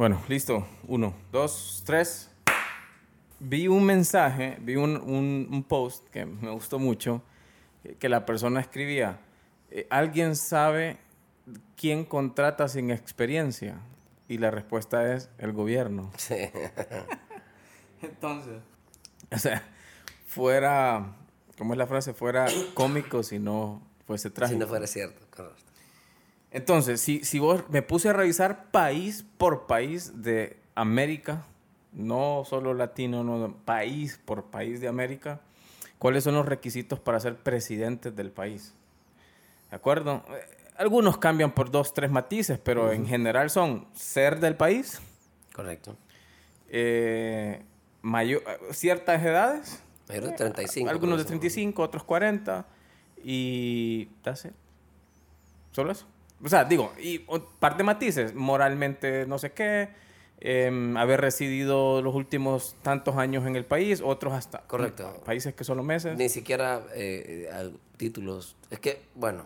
Bueno, listo. Uno, dos, tres. Vi un mensaje, vi un, un- un post que me gustó mucho, que- que la persona escribía, eh, ¿alguien sabe quién contrata sin experiencia? Y la respuesta es el gobierno. Sí. Entonces, o sea, fuera, ¿cómo es la frase? Fuera cómico si no fuese si trágico. no fuera cierto. correcto. Entonces, si, si vos me puse a revisar país por país de América, no solo latino, no, país por país de América, ¿cuáles son los requisitos para ser presidente del país? ¿De acuerdo? Eh, Algunos cambian por dos, tres matices, pero en general son ser del país, Correcto. eh, mayo- eh, ciertas edades, Mayor de 35. algunos de creo que 35, otros 40 y. Solo eso. O sea, digo, y un par de matices, moralmente no sé qué, em, haber residido los últimos tantos años en el país, otros hasta Correcto. países que solo meses. Ni siquiera eh, eh, títulos. Es que, bueno,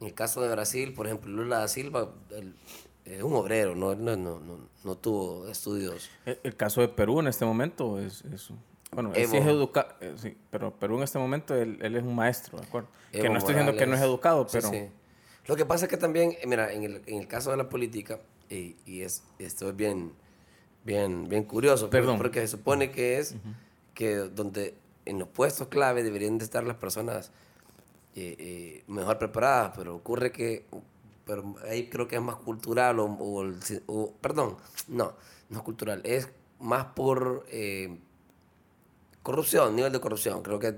en el caso de Brasil, por ejemplo, Lula da Silva es un obrero, no, no, no, no, no tuvo estudios. El, el caso de Perú en este momento es, es- bueno, él sí es educado, sí, pero Perú en este momento él, él es un maestro, ¿de acuerdo? que no estoy diciendo que no es educado, Sí, pero sí. Lo que pasa es que también, eh, mira, en el, en el caso de la política, y, y es, esto es bien, bien, bien curioso, Perdón. porque se supone que es que donde en los puestos clave deberían de estar las personas eh, eh, mejor preparadas, pero ocurre que, pero ahí creo que es más cultural, o, o el si- o- perdón, no, no es cultural, es más por eh, corrupción, nivel de corrupción. Creo que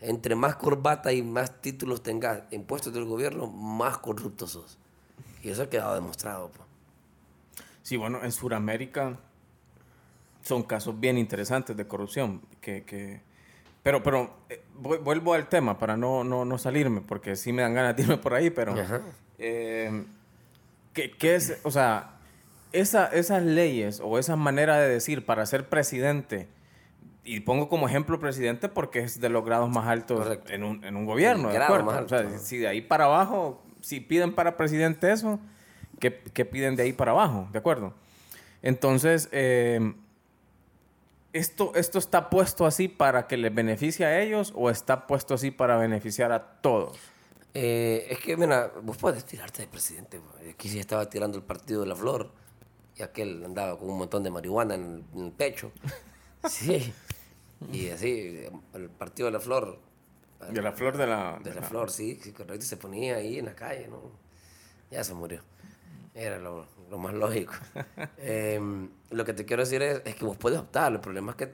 entre más corbata y más títulos tengas en puestos del gobierno, más corruptos sos. Y eso ha quedado demostrado. pues. Sí, bueno, en Sudamérica son casos bien interesantes de corrupción. Que, que- Pero, pero eh, vu- vuelvo al tema para no, no, no salirme, porque sí me dan ganas de irme por ahí, pero... Eh, ¿qué, qué es, o sea, esa, esas leyes o esa manera de decir para ser presidente, y pongo como ejemplo presidente porque es de los grados más altos Correcto. en un, en un gobierno, El ¿de grado acuerdo? más O sea, alto. si de ahí para abajo, si piden para presidente eso, ¿qué, qué piden de ahí para abajo? ¿De acuerdo? Entonces, eh, ¿esto, ¿esto está puesto así para que les beneficie a ellos o está puesto así para beneficiar a todos? Eh, es que, mira, vos puedes tirarte de presidente. Aquí sí estaba tirando el partido de la flor. Y aquel andaba con un montón de marihuana en el, en el pecho. Sí. Y así, el partido de la flor. De la flor de la... De la flor, sí, sí, correcto. Y se ponía ahí en la calle, ¿no? Ya se murió. Era lo, lo más lógico. Em, lo que te quiero decir es, es que vos puedes optar. El problema es que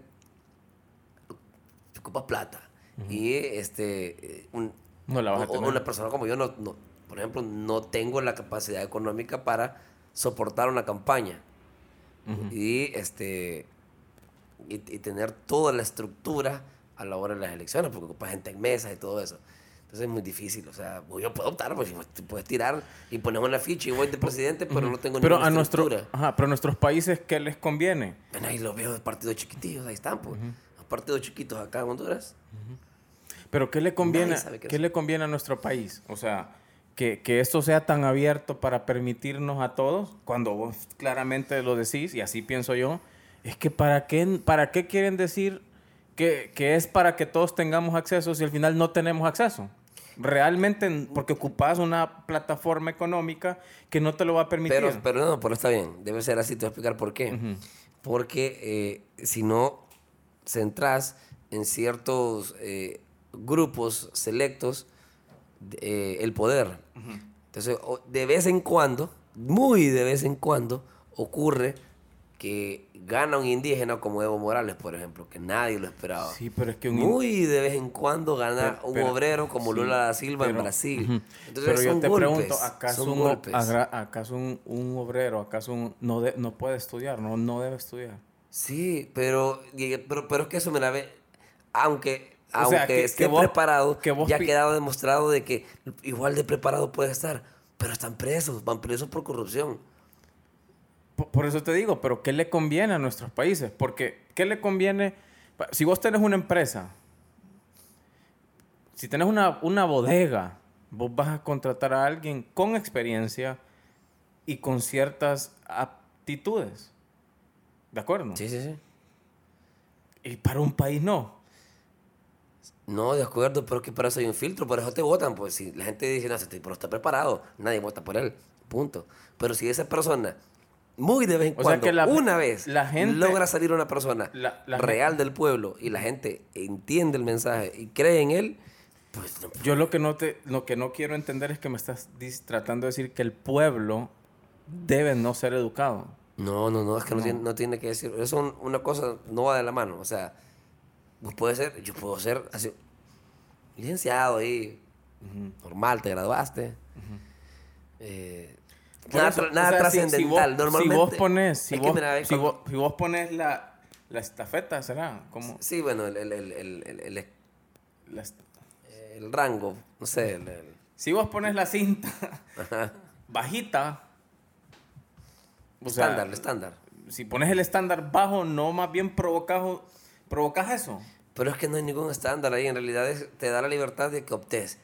te ocupas plata. Y este, eh, un- No la vas a o- o tener. una persona como yo, no, no- por ejemplo, no tengo la capacidad económica para soportar una campaña. Y este y, y tener toda la estructura a la hora de las elecciones, porque ocupa gente en mesas y todo eso. Entonces es muy difícil, o sea, pues yo puedo optar, pues te puedes tirar y ponemos una ficha y voy de presidente, pero no tengo Pero ninguna a, nuestro, estructura. ajá, pero a nuestros países, ¿qué les conviene? Ven ahí los veo de partidos chiquitillos, ahí están, pues. Los partidos chiquitos acá en Honduras. Pero ¿qué le conviene, qué ¿qué le conviene a nuestro país? O sea, que, que esto sea tan abierto para permitirnos a todos, cuando vos claramente lo decís, y así pienso yo, es que ¿para qué, para qué quieren decir que, que es para que todos tengamos acceso si al final no tenemos acceso? Realmente, porque ocupas una plataforma económica que no te lo va a permitir. Pero, pero no, pero está bien, debe ser así, te voy a explicar por qué. Porque eh, si no centras en ciertos eh, grupos selectos eh, el poder. Entonces, de vez en cuando, muy de vez en cuando, ocurre que gana un indígena como Evo Morales, por ejemplo, que nadie lo esperaba. Sí, pero es que un Muy de vez en cuando gana Pero- un pero- obrero como sí, Lula da Silva en Brasil. Entonces, pero yo son te golpes, pregunto, ¿acaso, son un, acaso un, un obrero, acaso un, no, de- no puede estudiar, no, no debe estudiar? Sí, pero, pero, pero es que eso me la ve. Aunque, O sea, aunque que- esté que vos- preparado, que ya ha quedado demostrado de que igual de preparado puede estar. Pero están presos, van presos por corrupción. Por, eso te digo, pero ¿qué le conviene a nuestros países? Porque, ¿qué le conviene? Si vos tenés una empresa, si tenés una, una bodega, vos vas a contratar a alguien con experiencia y con ciertas ap- actitudes. ¿De acuerdo? Sí, sí, sí. Y para un país no. No, de acuerdo, pero es que para eso hay un filtro, por eso te votan. Pues si la gente dice, no, no está preparado, nadie vota por él. Punto. Pero si esa persona, muy de vez en O sea cuando, que la- una vez, la gente- logra salir una persona La- la real del pueblo y la gente entiende el mensaje y cree en él, pues no, Yo lo que no te, lo que no quiero entender es que me estás tratando de decir que el pueblo debe no ser educado. no, no, no, es que no, Tiene, no tiene que decir. Eso es un- una cosa, no va de la mano. O sea, vos puedes ser, yo puedo ser así, licenciado ahí, normal, te graduaste. Eh, nada tra- o nada sea, si- si trascendental. vos- Normalmente. Si vos pones, si, vos, mira, si, vos, si vos pones la, la estafeta, ¿será? Como Sí, bueno, el, el, el, el, el, el- la el rango, no sé. el- si vos pones la cinta ajá. bajita, o sea, estándar, el estándar. si pones el estándar bajo, no más bien provocas, provocas eso. Pero es que no hay ningún estándar ahí. En realidad es- te da la libertad de que optes.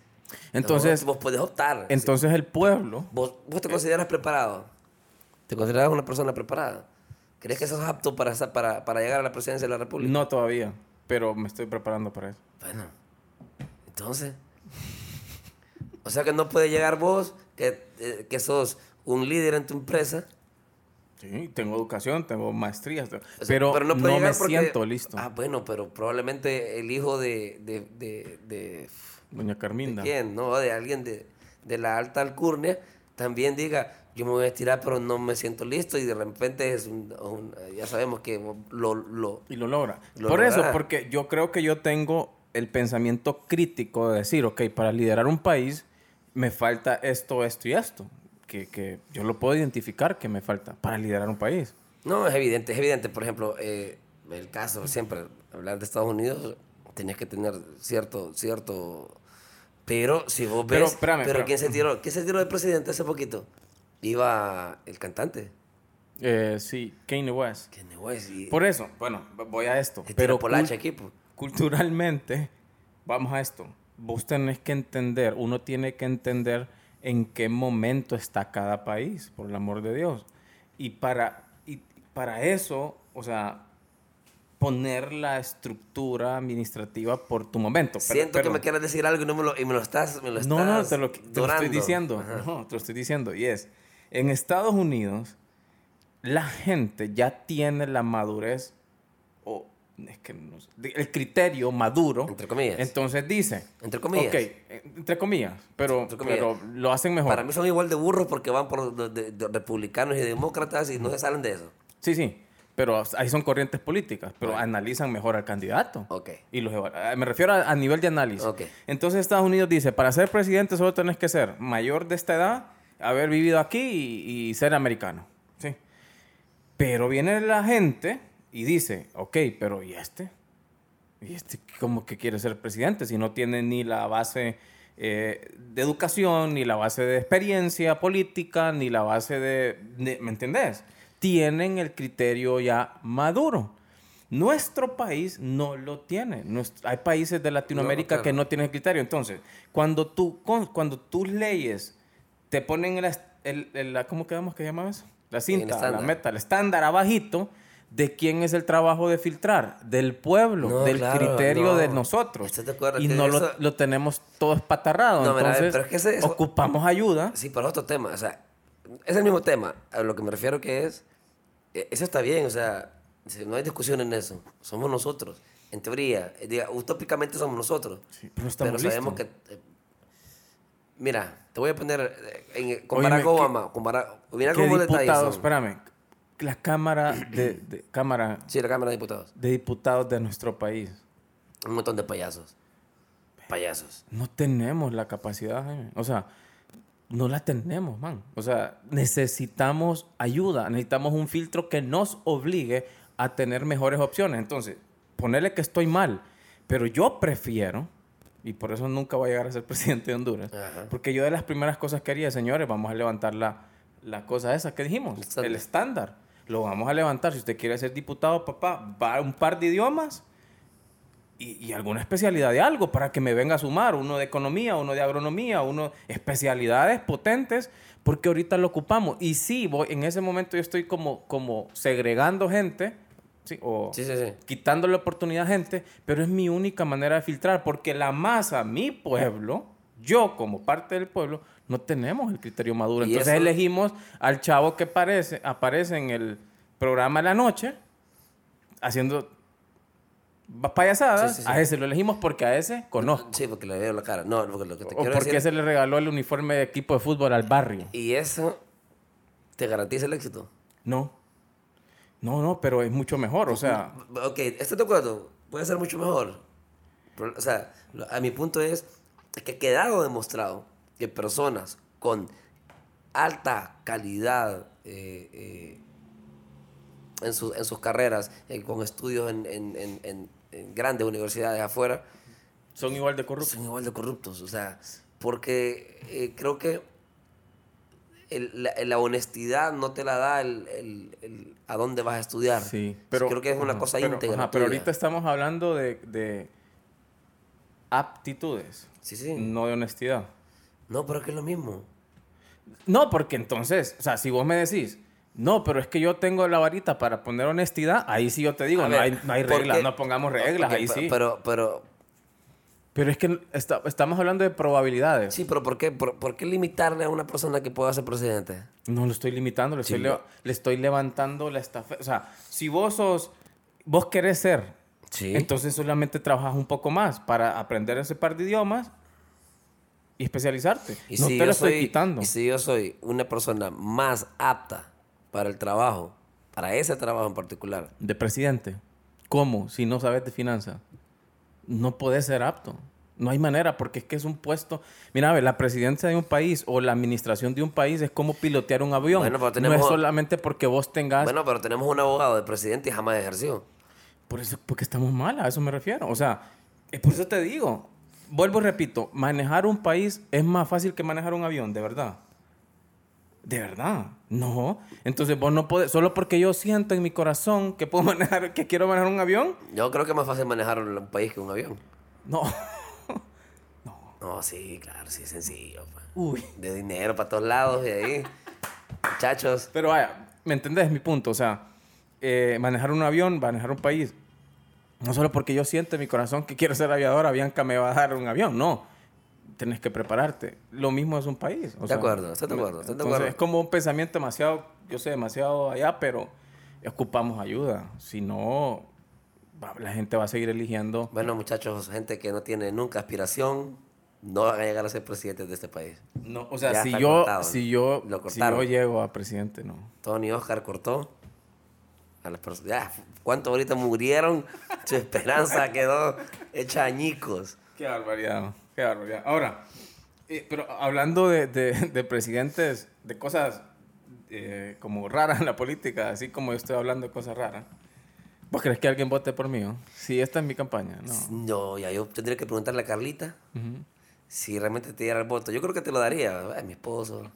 Entonces, No, vos podés optar. entonces el pueblo, ¿Vos, vos te consideras preparado? ¿Te consideras una persona preparada? ¿Crees que sos apto para, para, para llegar a la presidencia de la República? no todavía, pero me estoy preparando para eso. Bueno, entonces. O sea que no puede llegar vos, que, eh, que sos un líder en tu empresa. Sí, tengo educación, tengo maestrías, o sea, pero, no, me porque- siento listo. Ah, bueno, pero probablemente el hijo de. de, de, de- Doña ¿de Carminda. quién? ¿No? De alguien de, de la alta alcurnia también diga. Yo me voy a estirar, pero no me siento listo. Y de repente es un, un- ya sabemos que lo, lo, Y lo logra. Lo Por eso, porque yo creo que yo tengo el pensamiento crítico de decir, ok, para liderar un país me falta esto, esto y esto. Que, que yo lo puedo identificar que me falta para liderar un país. No, es evidente, es evidente. Por ejemplo, eh, el caso, siempre hablar de Estados Unidos, tenías que tener cierto, cierto... Pero si vos Pero, ves... espérame, pero espérame. ¿quién se tiró? ¿Quién se tiró de presidente hace poquito? Iba el cantante. Eh, sí, Kanye West. Kanye West. Y Por eso, bueno, voy a esto. se Pero por la cul- hacha equipo. culturalmente, vamos a esto. Vos tenés que entender, uno tiene que entender en qué momento está cada país, por el amor de Dios. Y para, y para eso, o sea, poner la estructura administrativa por tu momento. Siento pero- que me quieras decir algo y, no me, lo, y me lo estás me lo no, no, estás te lo, te lo estoy diciendo. Ajá. No, te lo estoy diciendo. Y es, en Estados Unidos, la gente ya tiene la madurez, o es que no sé, el criterio maduro. Entre comillas. Entonces dice. Entre comillas. Ok, entre comillas. Pero, Entre comillas. pero lo hacen mejor. Para mí son igual de burros porque van por de- de- de republicanos y demócratas y no se salen de eso. Sí, sí. Pero ahí son corrientes políticas, pero Bueno. analizan mejor al candidato. Ok. Y los ah, me refiero a, a nivel de análisis. Ok. Entonces Estados Unidos dice, para ser presidente solo tenés que ser mayor de esta edad, haber vivido aquí y, y ser americano. ¿sí? Pero viene la gente y dice, ok, pero ¿y este? ¿Y este cómo que quiere ser presidente si no tiene ni la base eh, de educación, ni la base de experiencia política, ni la base de... de- ¿Me entendés? Tienen el criterio ya maduro. Nuestro país no lo tiene. Hay países de Latinoamérica claro. que no tienen el criterio. Entonces, cuando, tú, con- cuando tus leyes te ponen el, ¿cómo quedamos que llama eso? La cinta, la meta, el estándar abajito, ¿de quién es el trabajo de filtrar? Del pueblo, No, del claro, criterio no. de nosotros. ¿Estás de acuerdo Y no lo, tenemos todo espatarrado. No, mira, Entonces, pero es que ese- eso- ocupamos ayuda. Sí, es otro tema. O sea, es el mismo tema. A lo que me refiero que es. eh, Eso está bien, o sea, no hay discusión en eso. Somos nosotros. En teoría, diga, utópicamente somos nosotros. Sí, pero estamos sabemos listos. que. eh, mira, te voy a poner. eh, en- con Barack Óyeme, ¿qué- Obama. Con Barack, mira ¿Qué cómo diputados? Espérame. La Cámara de, de- Cámara Sí, la Cámara de Diputados. de Diputados de nuestro país. Un montón de payasos. Payasos. No tenemos la capacidad, Jaime. O sea, no la tenemos, man. O sea, necesitamos ayuda, necesitamos un filtro que nos obligue a tener mejores opciones. Entonces, ponerle que estoy mal, pero yo prefiero, y por eso nunca voy a llegar a ser presidente de Honduras, Ajá. porque yo de las primeras cosas que haría, señores, vamos a levantar la, la cosa esa que dijimos, El estándar. el estándar. Lo vamos a levantar. Si usted quiere ser diputado, papá, va a un par de idiomas y, y alguna especialidad de algo para que me venga a sumar, uno de economía, uno de agronomía, uno especialidades potentes, porque ahorita lo ocupamos. Y sí, voy, en ese momento yo estoy como, como segregando gente, ¿sí? o Sí, sí, quitándole oportunidad a gente, pero es mi única manera de filtrar, porque la masa, mi pueblo, yo como parte del pueblo, no tenemos el criterio maduro. Entonces eso- elegimos al chavo que parece, aparece en el programa de la noche, haciendo payasadas, Sí, sí, sí. a ese lo elegimos porque a ese conozco. Sí, porque le veo la cara. No, porque lo que te O quiero porque decir... ese le regaló el uniforme de equipo de fútbol al barrio. Y eso te garantiza el éxito. No. No, no, pero es mucho mejor. O sea, Ok, estoy de acuerdo. Puede ser mucho mejor. Pero, o sea, a mi punto es que ha quedado demostrado que personas con alta calidad eh, eh, en, su- en sus carreras, eh, con estudios en- en- en grandes universidades afuera, son igual de corruptos. son igual de corruptos. O sea, porque eh, creo que el- la, la honestidad no te la da el, el- el a dónde vas a estudiar. Sí, pero creo que es una ajá, cosa pero, íntegra. ajá, pero ahorita estamos hablando de, de aptitudes, Sí, sí. no de honestidad. No, pero es que es lo mismo. No, porque entonces, o sea, si vos me decís, no, pero es que yo tengo la varita para poner honestidad, ahí sí yo te digo, no, ver, hay, no hay ¿por reglas, no pongamos reglas, Ok, ahí sí. Pero, pero, Pero es que está- estamos hablando de probabilidades. sí, pero ¿por qué, por, por qué limitarle a una persona que pueda ser presidente? No lo estoy limitando, le estoy, Sí, le, no. le estoy levantando la estafeta. O sea, si vos sos, vos querés ser, Sí. entonces solamente trabajas un poco más para aprender ese par de idiomas y especializarte. Y no si te lo estoy soy- quitando. Y si yo soy una persona más apta para el trabajo, para ese trabajo en particular, De presidente. ¿Cómo? Si no sabes de finanzas. No podés ser apto. No hay manera, porque es que es un puesto. Mira, a ver, la presidencia de un país o la administración de un país es como pilotear un avión. Bueno, pero no es solamente porque vos tengas. bueno, pero tenemos un abogado de presidente y jamás ejerció. Por eso, porque estamos mal, a eso me refiero. O sea, es por eso te digo. Vuelvo y repito, manejar un país es más fácil que manejar un avión, de verdad. De verdad. No. Entonces vos no podés, solo porque yo siento en mi corazón que puedo manejar, que quiero manejar un avión. Yo creo que es más fácil manejar un país que un avión. No. No, sí, claro, sí, sencillo. pa. Uy. De dinero para todos lados y ahí. Muchachos. Pero vaya, ¿me entendés mi punto? O sea, eh, manejar un avión, manejar un país. No solo porque yo siento en mi corazón que quiero ser aviador, Avianca me va a dar un avión. No. Tenés que prepararte. Lo mismo es un país. o De acuerdo, estoy de acuerdo, estoy de entonces, acuerdo. Es como un pensamiento demasiado, yo sé, demasiado allá, pero ocupamos ayuda. Si no, la gente va a seguir eligiendo. Bueno, muchachos, gente que no tiene nunca aspiración, no van a llegar a ser presidentes de este país. No, o sea, Ya si yo, cortado, si yo, Lo si yo llego a presidente, no. Tony Oscar cortó a las personas. Ya, ¿cuántos ahorita murieron? Su esperanza quedó hecha añicos. Qué barbaridad, qué barbaridad. Ahora, eh, pero hablando de, de- de presidentes, de cosas eh, como raras en la política, así como yo estoy hablando de cosas raras, ¿vos crees que alguien vote por mí? oh? Si esta es mi campaña, no. No, ya yo tendría que preguntarle a Carlita si realmente te diera el voto. Yo creo que te lo daría, ay, mi esposo.